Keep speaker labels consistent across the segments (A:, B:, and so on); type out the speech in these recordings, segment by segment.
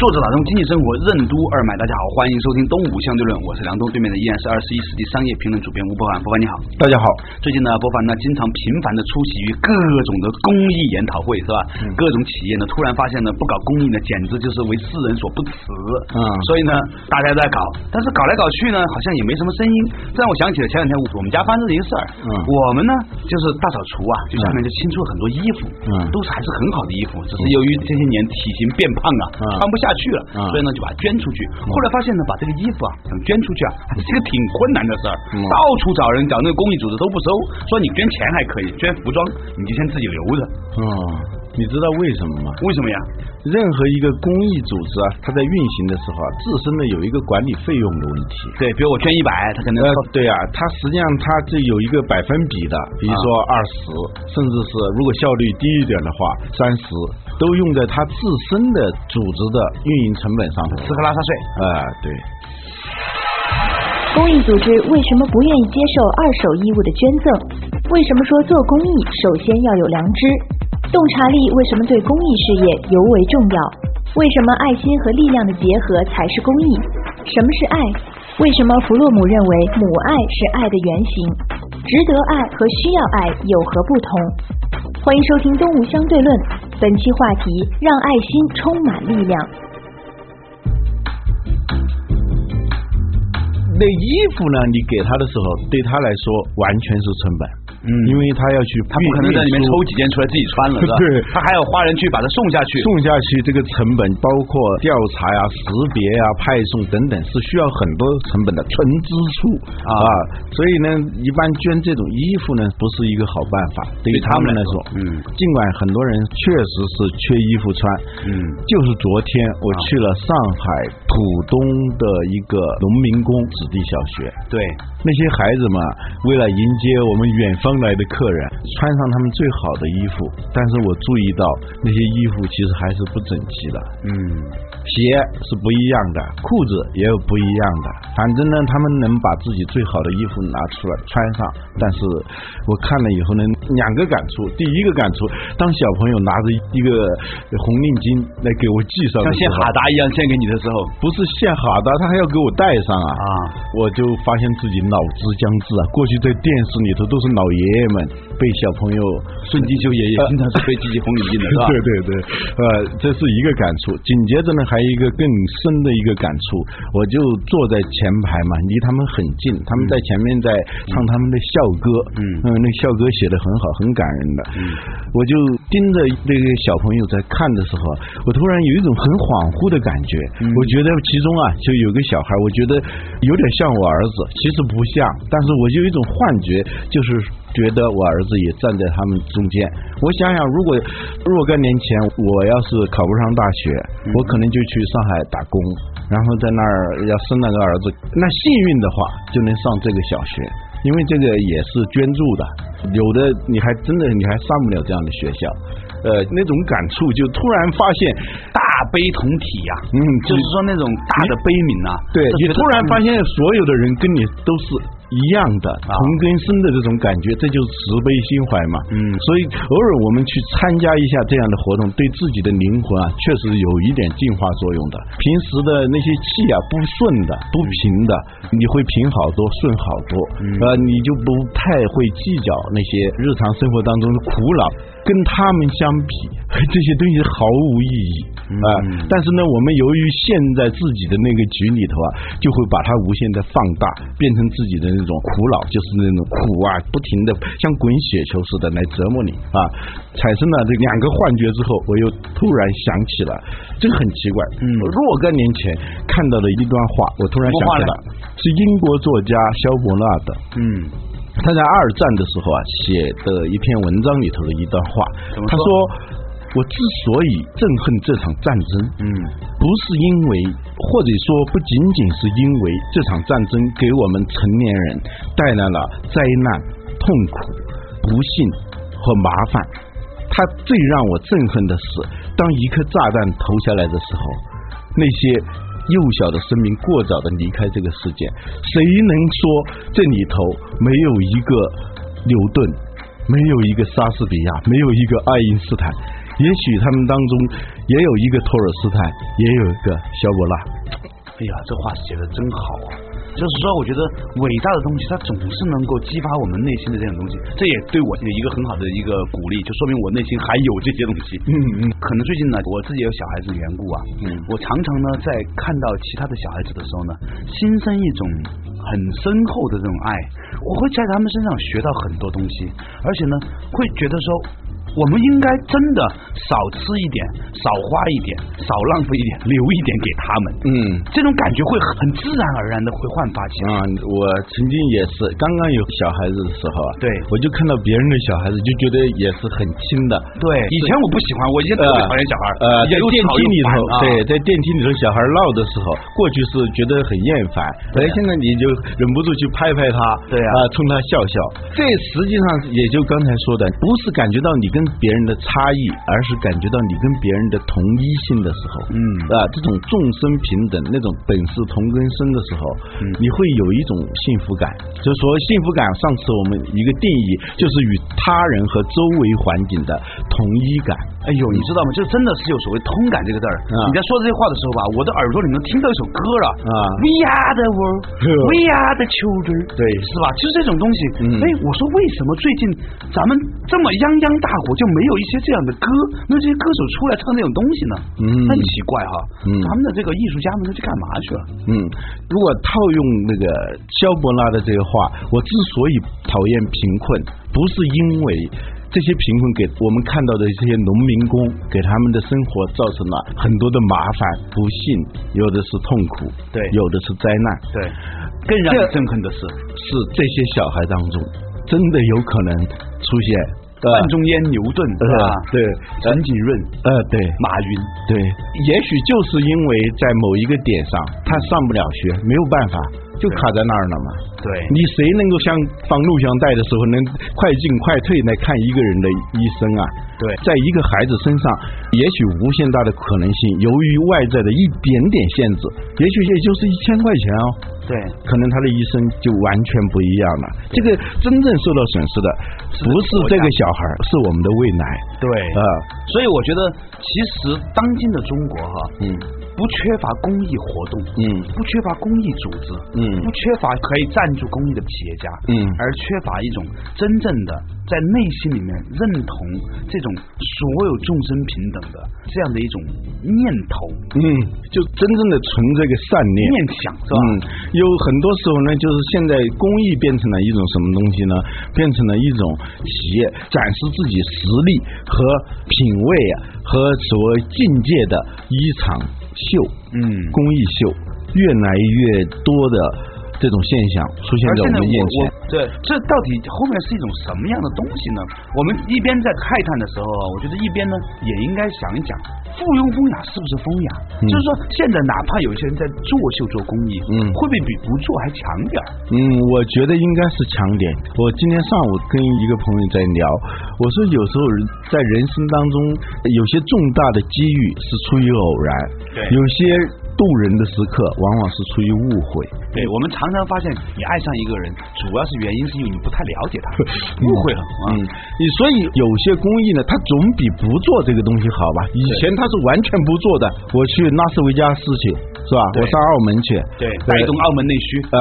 A: 作者打通经济生活任督二脉，大家好，欢迎收听东吴相对论，我是梁东，对面的依然是二十一世纪商业评论主编吴伯凡，伯凡你好，
B: 大家好。
A: 最近呢，伯凡呢经常频繁的出席于各种的公益研讨会，是吧？各种企业呢突然发现呢，不搞公益呢，简直就是为世人所不齿。嗯，所以呢，大家都在搞，但是搞来搞去呢，好像也没什么声音。这让我想起了前两天我们家发生的一个事儿。嗯，我们呢就是大扫除啊，就下面就清出了很多衣服，嗯，都是还是很好的衣服，只是由于这些年体型变胖啊，穿不下。下去了，所以呢就把它捐出去。后来发现呢，把这个衣服啊想捐出去啊，是一个挺困难的事儿。到处找人，找那个公益组织都不收，说你捐钱还可以，捐服装你就先自己留着。
B: 嗯。你知道为什么吗？
A: 为什么呀？
B: 任何一个公益组织啊，它在运行的时候啊，自身的有一个管理费用的问题。
A: 对，比如我捐一百，它可能
B: 对啊，它实际上它这有一个百分比的，比如说二十，甚至是如果效率低一点的话，三十，都用在它自身的组织的运营成本上
A: 吃喝拉撒睡。
B: 啊，对。
C: 公益组织为什么不愿意接受二手衣物的捐赠？为什么说做公益首先要有良知？洞察力为什么对公益事业尤为重要？为什么爱心和力量的结合才是公益？什么是爱？为什么弗洛姆认为母爱是爱的原型？值得爱和需要爱有何不同？欢迎收听《东吴相对论》，本期话题：让爱心充满力量。
B: 那衣服呢？你给他的时候，对他来说完全是成本。嗯，因为他要去，
A: 他不可能在里面抽几件出来自己穿了，是吧？
B: 对，
A: 他还要花人去把它送下去，
B: 送下去这个成本包括调查呀、识别呀、派送等等，是需要很多成本的纯支出。啊。所以呢，一般捐这种衣服呢，不是一个好办法，对于他们来说，嗯，尽管很多人确实是缺衣服穿，嗯，就是昨天我去了上海浦东的一个农民工子弟小学，
A: 对，
B: 那些孩子们为了迎接我们远方。来的客人穿上他们最好的衣服，但是我注意到那些衣服其实还是不整齐的。嗯，鞋是不一样的，裤子也有不一样的。反正呢，他们能把自己最好的衣服拿出来穿上，但是我看了以后呢，两个感触。第一个感触，当小朋友拿着一个红领巾来给我系上，
A: 像献哈达一样献给你的时候，
B: 不是献哈达，他还要给我戴上啊！啊，我就发现自己脑子将至啊！过去在电视里头都是老。爷爷爷们被小朋友
A: 孙金秋爷爷经常是被系系红领巾的，是吧？
B: 对对对，呃，这是一个感触。紧接着呢，还有一个更深的一个感触，我就坐在前排嘛，离他们很近，他们在前面在唱他们的校歌，嗯嗯，那校歌写的很好，很感人的。嗯，我就盯着那个小朋友在看的时候，我突然有一种很恍惚的感觉。我觉得其中啊，就有个小孩，我觉得有点像我儿子，其实不像，但是我就有一种幻觉，就是。觉得我儿子也站在他们中间。我想想，如果若干年前我要是考不上大学，我可能就去上海打工，然后在那儿要生了个儿子。那幸运的话，就能上这个小学，因为这个也是捐助的。有的你还真的你还上不了这样的学校，呃，那种感触就突然发现
A: 大悲同体呀，嗯，就是说那种大的悲悯呐，
B: 对你突然发现所有的人跟你都是。一样的同根生的这种感觉，这就是慈悲心怀嘛。嗯，所以偶尔我们去参加一下这样的活动，对自己的灵魂啊，确实有一点净化作用的。平时的那些气啊不顺的、不平的，你会平好多、顺好多。呃，你就不太会计较那些日常生活当中的苦恼，跟他们相比，这些东西毫无意义啊。但是呢，我们由于陷在自己的那个局里头啊，就会把它无限的放大，变成自己的。那种苦恼就是那种苦啊，不停的像滚雪球似的来折磨你啊，产生了这两个幻觉之后，我又突然想起了，这个很奇怪。嗯，若干年前看到的一段话，我突然想起了，是英国作家肖伯纳的。嗯，他在二战的时候啊写的一篇文章里头的一段话，他说。我之所以憎恨这场战争，嗯，不是因为，或者说不仅仅是因为这场战争给我们成年人带来了灾难、痛苦、不幸和麻烦。它最让我憎恨的是，当一颗炸弹投下来的时候，那些幼小的生命过早的离开这个世界。谁能说这里头没有一个牛顿，没有一个莎士比亚，没有一个爱因斯坦？也许他们当中也有一个托尔斯泰，也有一个肖伯纳。
A: 哎呀，这话写的真好啊！就是说，我觉得伟大的东西，它总是能够激发我们内心的这种东西，这也对我有一个很好的一个鼓励，就说明我内心还有这些东西。嗯嗯。可能最近呢，我自己有小孩子的缘故啊，嗯，我常常呢在看到其他的小孩子的时候呢，心生一种很深厚的这种爱，我会在他们身上学到很多东西，而且呢，会觉得说。我们应该真的少吃一点，少花一点，少浪费一点，留一点给他们。嗯，这种感觉会很自然而然的会焕发起来。
B: 啊，我曾经也是，刚刚有小孩子的时候啊，
A: 对，
B: 我就看到别人的小孩子，就觉得也是很亲的。
A: 对，以前我不喜欢，我以前特别讨厌小孩。
B: 呃，在电梯里头，对，在电梯里头小孩闹的时候，过去是觉得很厌烦，哎，现在你就忍不住去拍拍他，
A: 对啊，
B: 冲他笑笑。这实际上也就刚才说的，不是感觉到你跟跟别人的差异，而是感觉到你跟别人的同一性的时候，嗯，啊，这种众生平等，那种本是同根生的时候，嗯，你会有一种幸福感。就说幸福感，上次我们一个定义就是与他人和周围环境的同一感。
A: 哎呦，你知道吗？就真的是有所谓通感这个字儿。你在说这些话的时候吧，我的耳朵里能听到一首歌了啊，We are the world, We are the children，
B: 对，
A: 是吧？就是这种东西。哎，我说为什么最近咱们这么泱泱大国？就没有一些这样的歌，那这些歌手出来唱这种东西呢？嗯，很奇怪哈。嗯，他们的这个艺术家们都去干嘛去了？
B: 嗯，如果套用那个肖伯纳的这个话，我之所以讨厌贫困，不是因为这些贫困给我们看到的这些农民工给他们的生活造成了很多的麻烦、不幸，有的是痛苦，
A: 对，
B: 有的是灾难，
A: 对。更让人憎恨的是，
B: 是这些小孩当中真的有可能出现。
A: 范仲淹、牛顿，对吧？
B: 对，
A: 陈景润，
B: 呃，对，
A: 马云，
B: 对，也许就是因为在某一个点上，他上不了学，没有办法，就卡在那儿了嘛。
A: 对，
B: 你谁能够像放录像带的时候能快进快退来看一个人的一生啊？
A: 对，
B: 在一个孩子身上，也许无限大的可能性，由于外在的一点点限制，也许也就是一千块钱哦。
A: 对，
B: 可能他的一生就完全不一样了。这个真正受到损失的不是这个小孩，是我们的未来。
A: 对啊，所以我觉得，其实当今的中国哈，嗯。不缺乏公益活动，嗯，不缺乏公益组织，嗯，不缺乏可以赞助公益的企业家，嗯，而缺乏一种真正的在内心里面认同这种所有众生平等的这样的一种念头，
B: 嗯，就真正的存这个善念
A: 念想，是吧？
B: 有很多时候呢，就是现在公益变成了一种什么东西呢？变成了一种企业展示自己实力和品味啊，和所谓境界的一场。秀，嗯，公益秀越来越多的这种现象出现在我们眼前。
A: 对，这到底后面是一种什么样的东西呢？我们一边在慨叹的时候，我觉得一边呢也应该想一想，附庸风雅是不是风雅？就是说，现在哪怕有些人在作秀做公益，嗯，会不会比不做还强点？
B: 嗯，我觉得应该是强点。我今天上午跟一个朋友在聊，我说有时候在人生当中有些重大的机遇是出于偶然，
A: 对，
B: 有些。渡人的时刻往往是出于误会。
A: 对我们常常发现，你爱上一个人，主要是原因是因为你不太了解他，误会了。嗯，
B: 你所以有些公益呢，它总比不做这个东西好吧？以前他是完全不做的，我去拉斯维加斯去，是吧？我上澳门去，
A: 对，带动澳门内需
B: 啊，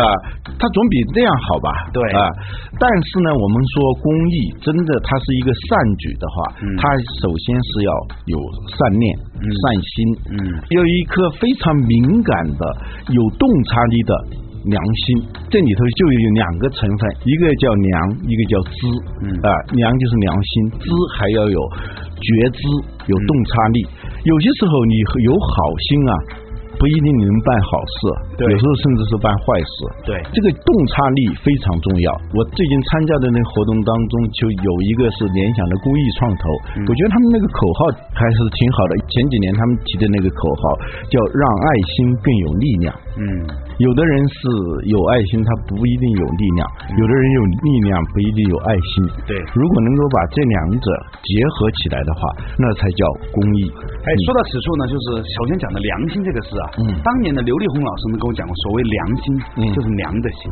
B: 它总比那样好吧？
A: 对
B: 啊。但是呢，我们说公益真的它是一个善举的话，它首先是要有善念、善心，嗯，有一颗非常。敏感的、有洞察力的良心，这里头就有两个成分，一个叫良，一个叫知。嗯啊，良就是良心，知还要有觉知、有洞察力。有些时候你有好心啊，不一定能办好事，有时候甚至是办坏事。
A: 对
B: 这个洞察力非常重要。我最近参加的那个活动当中，就有一个是联想的公益创投，
A: 嗯
B: 我觉得他们那个口号还是挺好的。前几年他们提的那个口号叫“让爱心更有力量”。
A: 嗯，
B: 有的人是有爱心，他不一定有力量；有的人有力量，不一定有爱心。
A: 对
B: 如果能够把这两者结合起来的话，那才叫公益。
A: 哎，说到此处呢，就是首先讲的良心这个事啊，
B: 嗯
A: 当年的刘丽宏老师呢跟我讲过，所谓良心，
B: 嗯
A: 就是娘的心，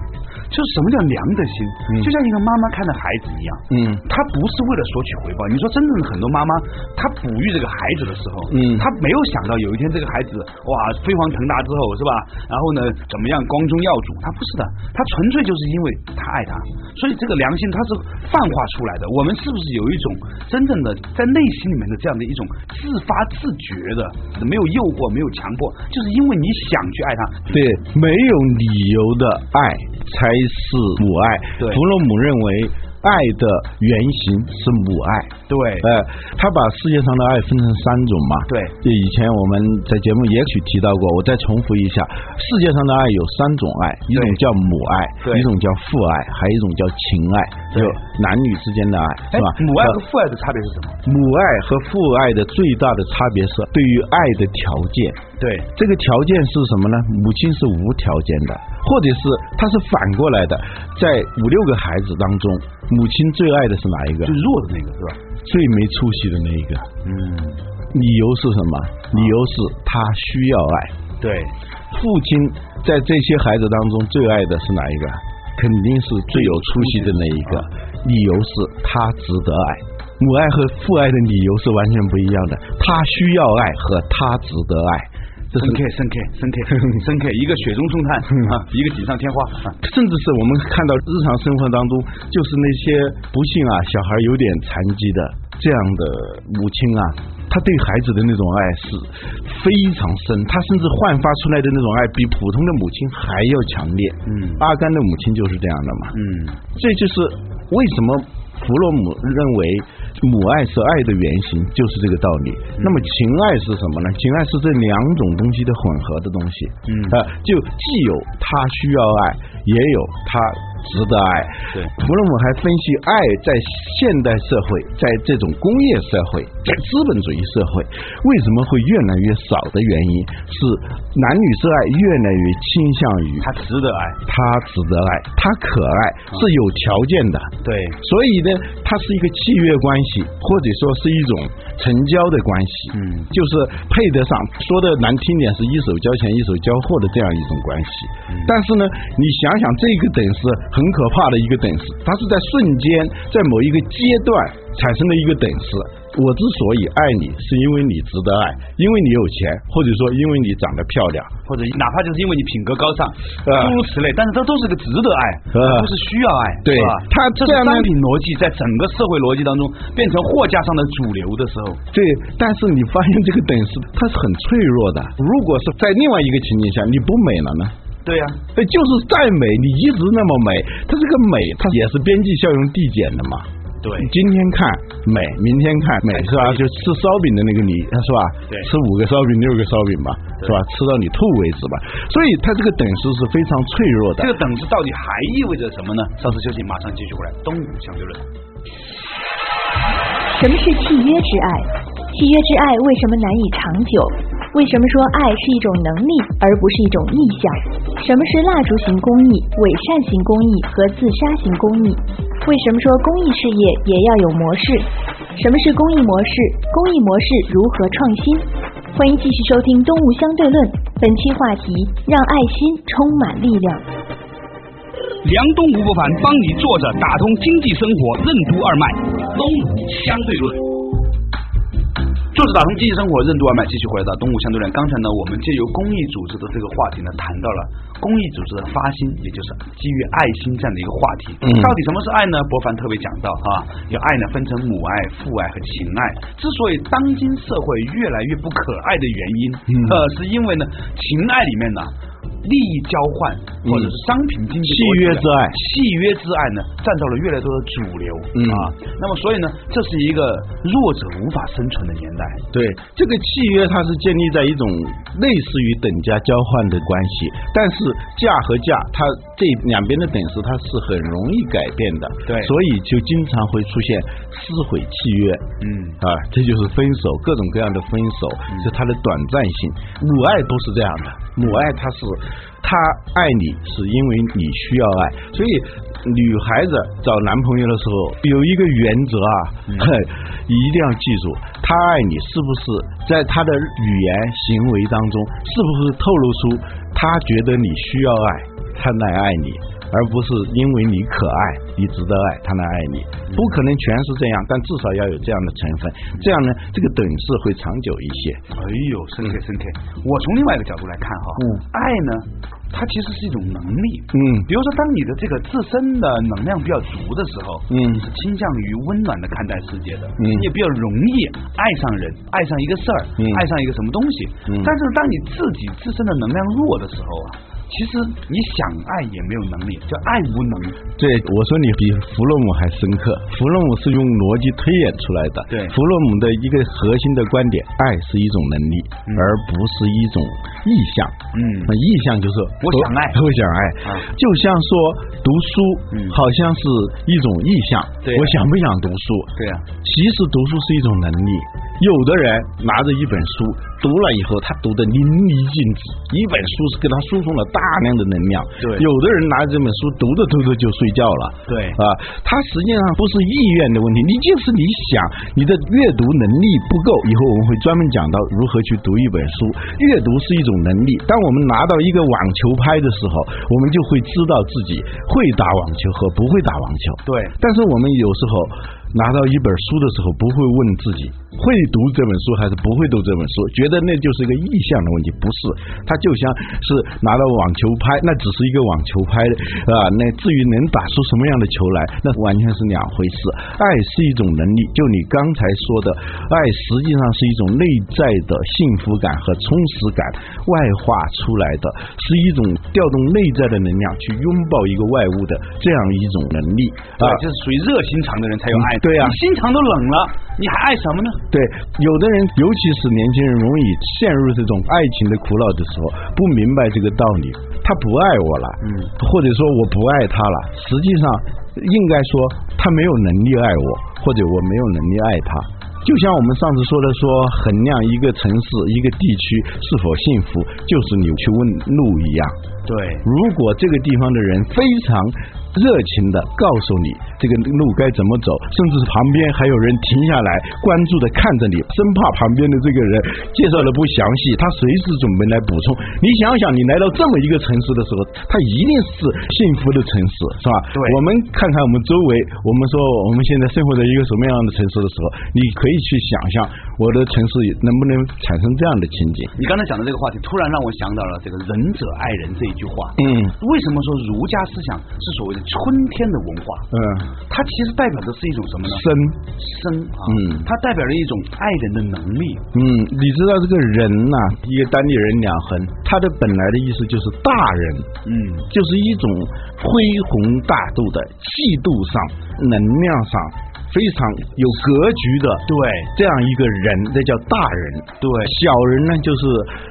A: 就是什么叫娘的心？
B: 嗯
A: 就像一个妈妈看着孩子一样，
B: 嗯
A: 她不是为了索取回报。你说真正的很多妈妈，她哺育这个孩子的时候，
B: 嗯
A: 她没有想到有一天这个孩子哇飞黄腾达之后是吧？然后呢怎么样光宗耀祖？她不是的，她纯粹就是因为她爱他，所以这个良心它是泛化出来的。我们是不是有一种真正的在内心里面的这样的一种自发自觉的，没有诱惑，没有强迫，就是因为你想去爱他，
B: 对，没有理由的爱才是母爱。
A: 对
B: 弗洛姆认为。爱的原型是母爱，
A: 对
B: 呃，他把世界上的爱分成三种嘛。
A: 对
B: 就以前我们在节目也许提到过，我再重复一下，世界上的爱有三种爱，一种叫母爱，一种叫父爱，还有一种叫情爱，
A: 对
B: 就男女之间的爱，是
A: 哎
B: 吧？
A: 母爱和
B: 呃
A: 父爱的差别是什么？
B: 母爱和父爱的最大的差别是对于爱的条件。
A: 对
B: 这个条件是什么呢？母亲是无条件的，或者是它是反过来的，在五六个孩子当中，母亲最爱的是哪一个
A: 最？弱的那个是吧？
B: 最没出息的那一个。
A: 嗯，
B: 理由是什么？理由是他需要爱。
A: 对
B: 父亲在这些孩子当中最爱的是哪一个？肯定是最有出息的那一个。理由是他值得爱。母爱和父爱的理由是完全不一样的。他需要爱和他值得爱，
A: 深刻深刻深刻深刻一个雪中送炭啊，一个锦上添花啊。
B: 甚至是我们看到日常生活当中，就是那些不幸啊，小孩有点残疾的这样的母亲啊，她对孩子的那种爱是非常深，她甚至焕发出来的那种爱比普通的母亲还要强烈。
A: 嗯
B: 阿甘的母亲就是这样的嘛。
A: 嗯，
B: 这就是为什么弗洛姆认为母爱是爱的原型，就是这个道理。那么情爱是什么呢？情爱是这两种东西的混合的东西。
A: 嗯
B: 啊，就既有他需要爱，也有他值得爱。
A: 对
B: 弗洛姆还分析爱在现代社会，在这种工业社会，在资本主义社会，为什么会越来越少的原因是男女之爱越来越倾向于
A: 他值得爱。
B: 他值得爱，他可爱是有条件的。
A: 对
B: 所以呢，它是一个契约关系，或者说是一种成交的关系，
A: 嗯
B: 就是配得上。说的难听点，是一手交钱一手交货的这样一种关系。但是呢，你想想这个等式很可怕的一个等式，它是在瞬间，在某一个阶段产生的一个等式。我之所以爱你，是因为你值得爱，因为你有钱，或者说因为你长得漂亮。
A: 或者哪怕就是因为你品格高尚，
B: 呃
A: 诸如此类，但是这都是个值得爱，
B: 呃
A: 不是需要爱，
B: 对
A: 吧？
B: 它
A: 这
B: 样
A: 商品逻辑在整个社会逻辑当中变成货架上的主流的时候，
B: 对，但是你发现这个等式它是很脆弱的。如果是在另外一个情景下，你不美了呢？
A: 对呀、
B: 哎，就是再美，你一直那么美，它这个美，它也是边际效用递减的嘛。
A: 对
B: 今天看美，明天看美是吧？就吃烧饼的那个你是吧？
A: 对
B: 吃五个烧饼、六个烧饼吧，是吧？吃到你吐为止吧。所以它这个等式是非常脆弱的
A: 这。个等式到底还意味着什么呢？稍事休息，马上继续回来。东吴相对论。
C: 什么是契约之爱？契约之爱为什么难以长久？为什么说爱是一种能力而不是一种意向？什么是蜡烛型公益、伪善型公益和自杀型公益？为什么说公益事业也要有模式？什么是公益模式？公益模式如何创新？欢迎继续收听《东吴相对论》，本期话题：让爱心充满力量。
D: 梁东吴不凡帮你坐着打通经济生活任督二脉，东吴相对论。
A: 就是打通经济生活任督二脉，继续回到东吴相对论。刚才呢，我们借由公益组织的这个话题呢，谈到了公益组织的发心，也就是基于爱心这样的一个话题。
B: 嗯
A: 到底什么是爱呢？博凡特别讲到啊，有爱呢分成母爱、父爱和情爱。之所以当今社会越来越不可爱的原因，
B: 嗯
A: 呃，是因为呢，情爱里面呢。利益交换或者是商品经济
B: 契约之爱，
A: 契约之爱呢，占到了越来越多的主流啊。那么，所以呢，这是一个弱者无法生存的年代。
B: 对，这个契约它是建立在一种类似于等价交换的关系，但是价和价，它这两边的等式它是很容易改变的。
A: 对，
B: 所以就经常会出现撕毁契约。嗯啊，这就是分手，各种各样的分手是它的短暂性。母爱都是这样的，母爱它是他爱你是因为你需要爱，所以女孩子找男朋友的时候有一个原则啊，一定要记住，他爱你是不是在他的语言行为当中，是不是透露出他觉得你需要爱，他来爱你。而不是因为你可爱，你值得爱，他来爱你，不可能全是这样，但至少要有这样的成分，这样呢，这个等式会长久一些。
A: 哎呦，深刻深刻！我从另外一个角度来看哈，嗯，爱呢，它其实是一种能力，嗯，比如说当你的这个自身的能量比较足的时候，嗯，你是倾向于温暖的看待世界的，嗯，也比较容易爱上人，爱上一个事儿，嗯，爱上一个什么东西，嗯，但是当你自己自身的能量弱的时候啊。其实你想爱也没有能力，叫爱无能。
B: 对，我说你比弗洛姆还深刻。弗洛姆是用逻辑推演出来的。
A: 对，
B: 弗洛姆的一个核心的观点，爱是一种能力，而不是一种意向。嗯，那意向就是
A: 我想爱，
B: 我想爱。就像说读书，好像是一种意向。
A: 对，
B: 我想不想读书？
A: 对啊，
B: 其实读书是一种能力。有的人拿着一本书读了以后，他读的淋漓尽致，一本书是给他输送了大量的能量。
A: 对，
B: 有的人拿着这本书读着读着就睡觉了。
A: 对，
B: 啊，他实际上不是意愿的问题，你就是你想你的阅读能力不够。以后我们会专门讲到如何去读一本书。阅读是一种能力，当我们拿到一个网球拍的时候，我们就会知道自己会打网球和不会打网球。
A: 对，
B: 但是我们有时候。拿到一本书的时候，不会问自己会读这本书还是不会读这本书，觉得那就是一个意向的问题，不是。他就像是拿到网球拍，那只是一个网球拍啊。那至于能打出什么样的球来，那完全是两回事。爱是一种能力，就你刚才说的，爱实际上是一种内在的幸福感和充实感外化出来的，是一种调动内在的能量去拥抱一个外物的这样一种能力
A: 啊，就是属于热心肠的人才有爱。
B: 对呀，
A: 心肠都冷了，你还爱什么呢？
B: 对，有的人，尤其是年轻人，容易陷入这种爱情的苦恼的时候，不明白这个道理，他不爱我了，嗯，或者说我不爱他了，实际上应该说他没有能力爱我，或者我没有能力爱他。就像我们上次说的，说衡量一个城市、一个地区是否幸福，就是你去问路一样。
A: 对，
B: 如果这个地方的人非常。热情的告诉你这个路该怎么走，甚至是旁边还有人停下来关注的看着你，生怕旁边的这个人介绍的不详细，他随时准备来补充。你想想，你来到这么一个城市的时候，它一定是幸福的城市，是吧？
A: 对。
B: 我们看看我们周围，我们说我们现在生活在一个什么样的城市的时候，你可以去想象我的城市能不能产生这样的情景。
A: 你刚才讲的这个话题，突然让我想到了这个“仁者爱人”这一句话。嗯。为什么说儒家思想是所谓的？春天的文化，嗯，它其实代表的是一种什么呢？
B: 生
A: 生啊，嗯，它代表了一种爱人的能力，
B: 嗯，你知道这个人呐，一个单立人两横，它的本来的意思就是大人，嗯，就是一种恢宏大度的气度上、能量上非常有格局的，
A: 对，
B: 这样一个人，那叫大人，
A: 对，
B: 小人呢就是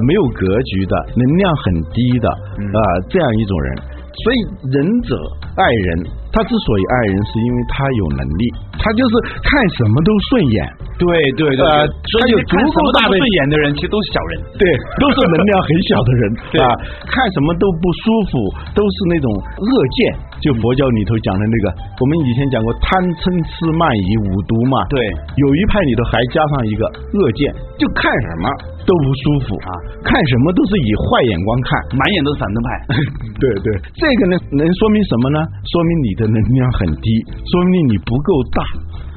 B: 没有格局的，能量很低的，啊，这样一种人。所以仁者爱人，他之所以爱人，是因为他有能力，他就是看什么都顺眼。
A: 对对对，
B: 他有足够大的
A: 顺眼的人，其实都是小人。
B: 对，都是能量很小的人 啊，看什么都不舒服，都是那种恶见。就佛教里头讲的那个，我们以前讲过贪嗔痴慢疑五毒嘛。
A: 对，
B: 有一派里头还加上一个恶见，就看什么都不舒服啊，看什么都是以坏眼光看，
A: 满眼都是反动派。
B: 对对，这个呢能说明什么呢？说明你的能量很低，说明你不够大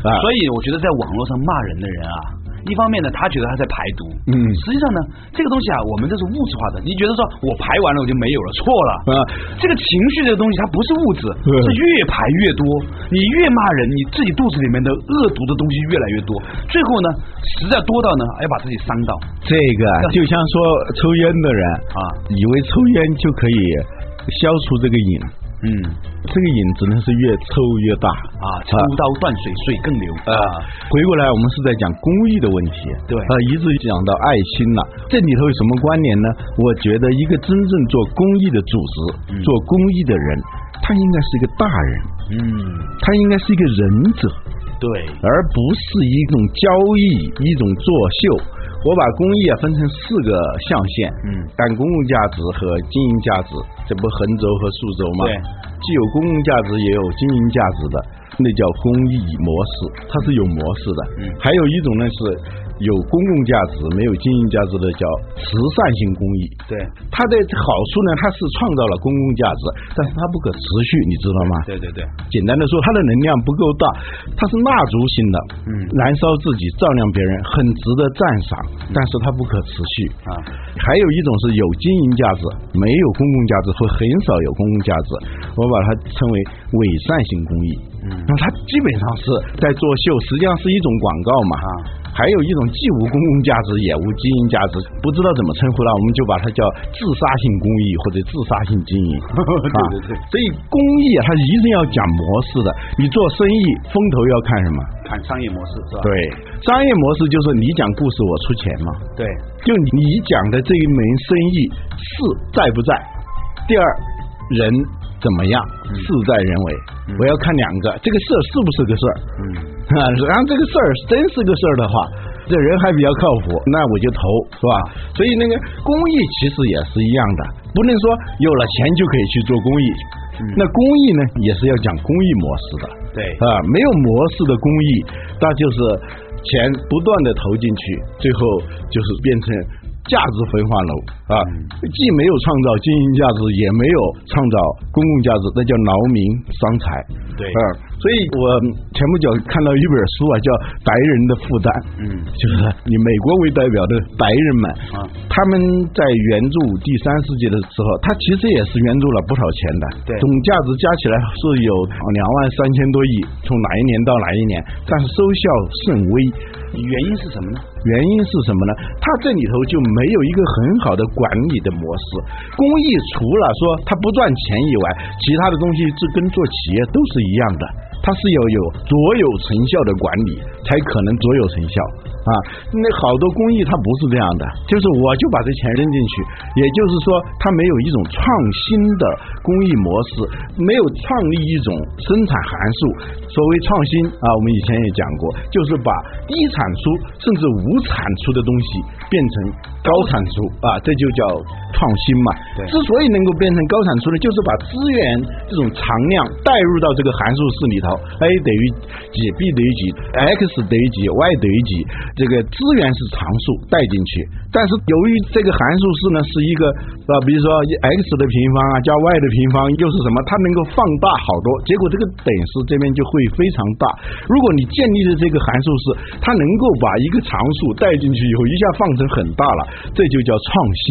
B: 啊。
A: 所以我觉得在网络上骂人的人啊。一方面呢，他觉得他在排毒，
B: 嗯
A: 实际上呢，这个东西啊，我们这是物质化的。你觉得说我排完了我就没有了，错了
B: 啊
A: 这个情绪这个东西它不是物质，
B: 嗯
A: 是越排越多。你越骂人，你自己肚子里面的恶毒的东西越来越多，最后呢，实在多到呢，要把自己伤到。
B: 这个啊就像说抽烟的人
A: 啊
B: 以为抽烟就可以消除这个瘾，
A: 嗯。
B: 这个影子呢是越抽越大。
A: 啊，抽刀断水，水更流。
B: 啊。回过来，我们是在讲公益的问题，
A: 对。
B: 呃，一直讲到爱心了。这里头有什么关联呢？我觉得一个真正做公益的组织、做公益的人，他应该是一个大人，
A: 嗯，
B: 他应该是一个仁者，
A: 对，
B: 而不是一种交易、一种作秀。我把公益啊分成四个象限，
A: 嗯
B: 但公共价值和经营价值，这不横轴和竖轴吗？
A: 对，
B: 既有公共价值也有经营价值的，那叫公益模式，它是有模式的。
A: 嗯
B: 还有一种呢是有公共价值没有经营价值的，叫慈善性公益。
A: 对，
B: 它的好处呢，它是创造了公共价值，但是它不可持续，你知道吗？
A: 对对对，
B: 简单的说，它的能量不够大，它是蜡烛型的，
A: 嗯
B: 燃烧自己照亮别人，很值得赞赏，但是它不可持续
A: 啊。
B: 还有一种是有经营价值，没有公共价值或很少有公共价值，我把它称为伪善性公益。
A: 嗯
B: 那它基本上是在作秀，实际上是一种广告嘛。
A: 啊
B: 还有一种既无公共价值也无经营价值，不知道怎么称呼了，我们就把它叫自杀性公益或者自杀性经营。
A: 对对对
B: 所以公益啊，它一定要讲模式的。你做生意风头要看什么？
A: 看商业模式是吧？
B: 对，商业模式就是你讲故事我出钱嘛。
A: 对，
B: 就你讲的这一门生意是在不在？第二，人怎么样？事在人为。我要看两个，这个事儿是不是个事儿？
A: 嗯
B: 啊，然后这个事儿真是个事儿的话，这人还比较靠谱，那我就投，是吧？所以那个公益其实也是一样的，不能说有了钱就可以去做公益。那公益呢，也是要讲公益模式的。
A: 对
B: 啊，没有模式的公益，那就是钱不断的投进去，最后就是变成价值分化楼啊，既没有创造经营价值，也没有创造公共价值，那叫劳民伤财。
A: 对。
B: 啊，所以我前不久看到一本书啊，叫《白人的负担》，
A: 嗯。
B: 就是以美国为代表的白人们
A: 啊。
B: 他们在援助第三世界的时候，他其实也是援助了不少钱的，
A: 对。
B: 总价值加起来是有两万三千多亿，从哪一年到哪一年，但是收效甚微。
A: 原因是什么呢？
B: 原因是什么呢？它这里头就没有一个很好的管理的模式。公益除了说它不赚钱以外，其他的东西是跟做企业都是一样的，它是要有卓有成效的管理，才可能卓有成效啊。那好多公益它不是这样的，就是我就把这钱扔进去，也就是说它没有一种创新的公益模式，没有创立一种生产函数。所谓创新啊，我们以前也讲过，就是把低产出甚至无产出的东西变成高产出啊，这就叫创新嘛。
A: 对
B: 之所以能够变成高产出呢，就是把资源这种常量带入到这个函数式里头，a 等于几，b 等于几，x 等于几，y 等于几，这个资源是常数带进去。但是由于这个函数式呢是一个啊，比如说 x 的平方啊加 y 的平方又是什么，它能够放大好多，结果这个等式这边就会非常大。如果你建立的这个函数式，它能够把一个常数带进去以后，一下放成很大了，这就叫创新。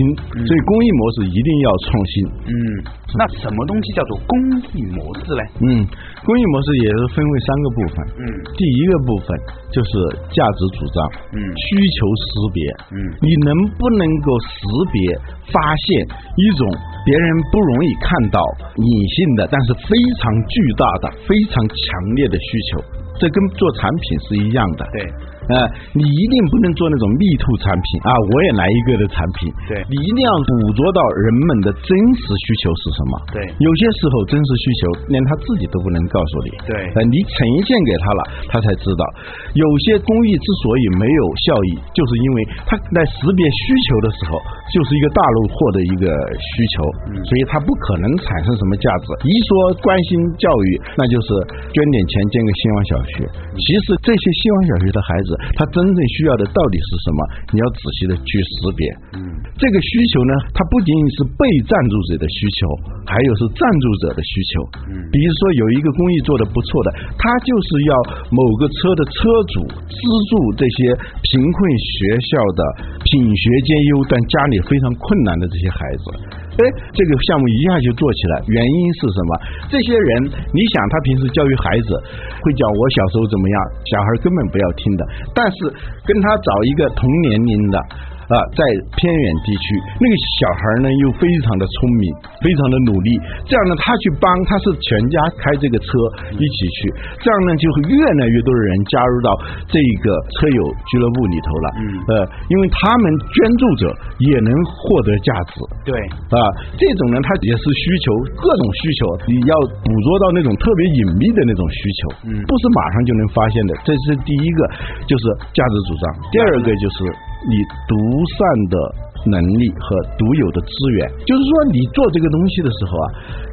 B: 所以公益模式一定要创新。
A: 嗯，那什么东西叫做公益模式呢？
B: 嗯，公益模式也是分为三个部分。
A: 嗯
B: 第一个部分就是价值主张，
A: 嗯
B: 需求识别，
A: 嗯
B: 你能不能够识别发现一种别人不容易看到隐性的，但是非常巨大的、非常强烈的需求？这跟做产品是一样的。
A: 对，
B: 呃，你一定不能做那种蜜兔产品啊！我也来一个的产品。
A: 对
B: 你一定要捕捉到人们的真实需求是什么。
A: 对
B: 有些时候真实需求连他自己都不能告诉你。
A: 对
B: 呃，你呈现给他了，他才知道。有些公益之所以没有效益，就是因为它在识别需求的时候，就是一个大陆货的一个需求，
A: 嗯
B: 所以它不可能产生什么价值。一说关心教育，那就是捐点钱建个希望小学。其实这些希望小学的孩子，他真正需要的到底是什么？你要仔细的去识别。
A: 嗯
B: 这个需求呢，它不仅仅是被赞助者的需求，还有是赞助者的需求。嗯，比如说有一个公益做的不错的，他就是要某个车的车主资助这些贫困学校的品学兼优但家里非常困难的这些孩子。哎，这个项目一下就做起来，原因是什么？这些人，你想他平时教育孩子，会讲我小时候怎么样，小孩根本不要听的。但是跟他找一个同年龄的。啊，在偏远地区，那个小孩呢又非常的聪明，非常的努力。这样呢，他去帮，他是全家开这个车一起去。这样呢，就会越来越多的人加入到这个车友俱乐部里头了。嗯，呃，因为他们捐助者也能获得价值。
A: 对，
B: 啊，这种呢，他也是需求，各种需求，你要捕捉到那种特别隐秘的那种需求，嗯，不是马上就能发现的。这是第一个，就是价值主张。第二个就是。你独善的能力和独有的资源，就是说，你做这个东西的时候啊，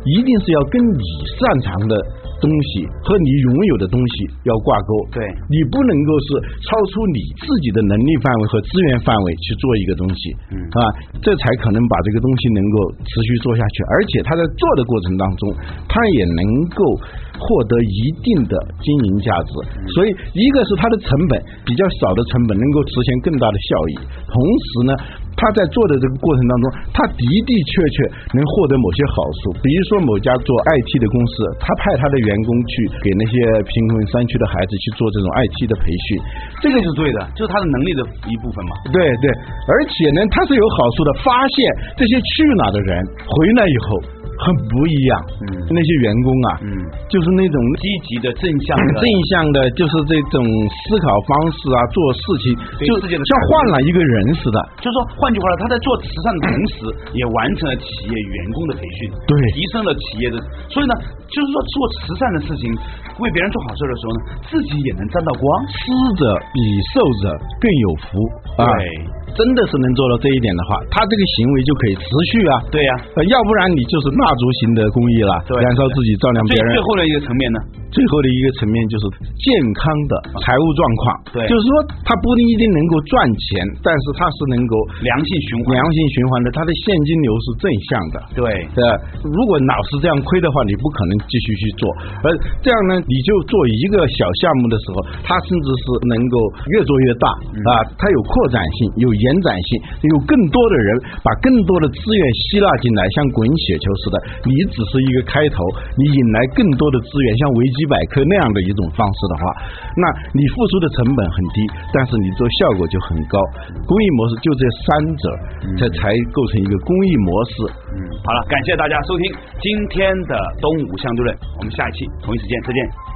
B: 一定是要跟你擅长的东西和你拥有的东西要挂钩。
A: 对，
B: 你不能够是超出你自己的能力范围和资源范围去做一个东西，嗯啊，这才可能把这个东西能够持续做下去。而且他在做的过程当中，他也能够。获得一定的经营价值，所以一个是它的成本比较少的成本能够实现更大的效益，同时呢，他在做的这个过程当中，他的的确确能获得某些好处，比如说某家做 IT 的公司，他派他的员工去给那些贫困山区的孩子去做这种 IT 的培训，
A: 这个是对的，就是他的能力的一部分嘛。
B: 对对，而且呢，他是有好处的，发现这些去哪的人回来以后。很不一样，嗯，那些员工啊，嗯，就是那种
A: 积极的、正向的、
B: 正向的，就是这种思考方式啊，做事情就像换了一个人似的。
A: 就是说，换句话说，他在做慈善的同时，也完成了企业员工的培训，
B: 对，
A: 提升了企业的。所以呢，就是说做慈善的事情，为别人做好事的时候呢，自己也能沾到光。
B: 施者比受者更有福，
A: 对。
B: 真的是能做到这一点的话，他这个行为就可以持续啊。
A: 对呀，
B: 要不然你就是蜡烛型的公益了，燃烧自己照亮别人。
A: 最后的一个层面呢？
B: 最后的一个层面就是健康的财务状况。
A: 对，
B: 就是说他不一定能够赚钱，但是他是能够
A: 良性循环、
B: 良性循环的，他的现金流是正向的。
A: 对，
B: 对。如果老是这样亏的话，你不可能继续去做。而这样呢，你就做一个小项目的时候，它甚至是能够越做越大啊，它有扩展性，有延展性，有更多的人把更多的资源吸纳进来，像滚雪球似的。你只是一个开头，你引来更多的资源，像维基。百科那样的一种方式的话，那你付出的成本很低，但是你做效果就很高。公益模式就这三者，这才构成一个公益模式。
A: 嗯，好了，感谢大家收听今天的东吴相对论，我们下一期同一时间再见。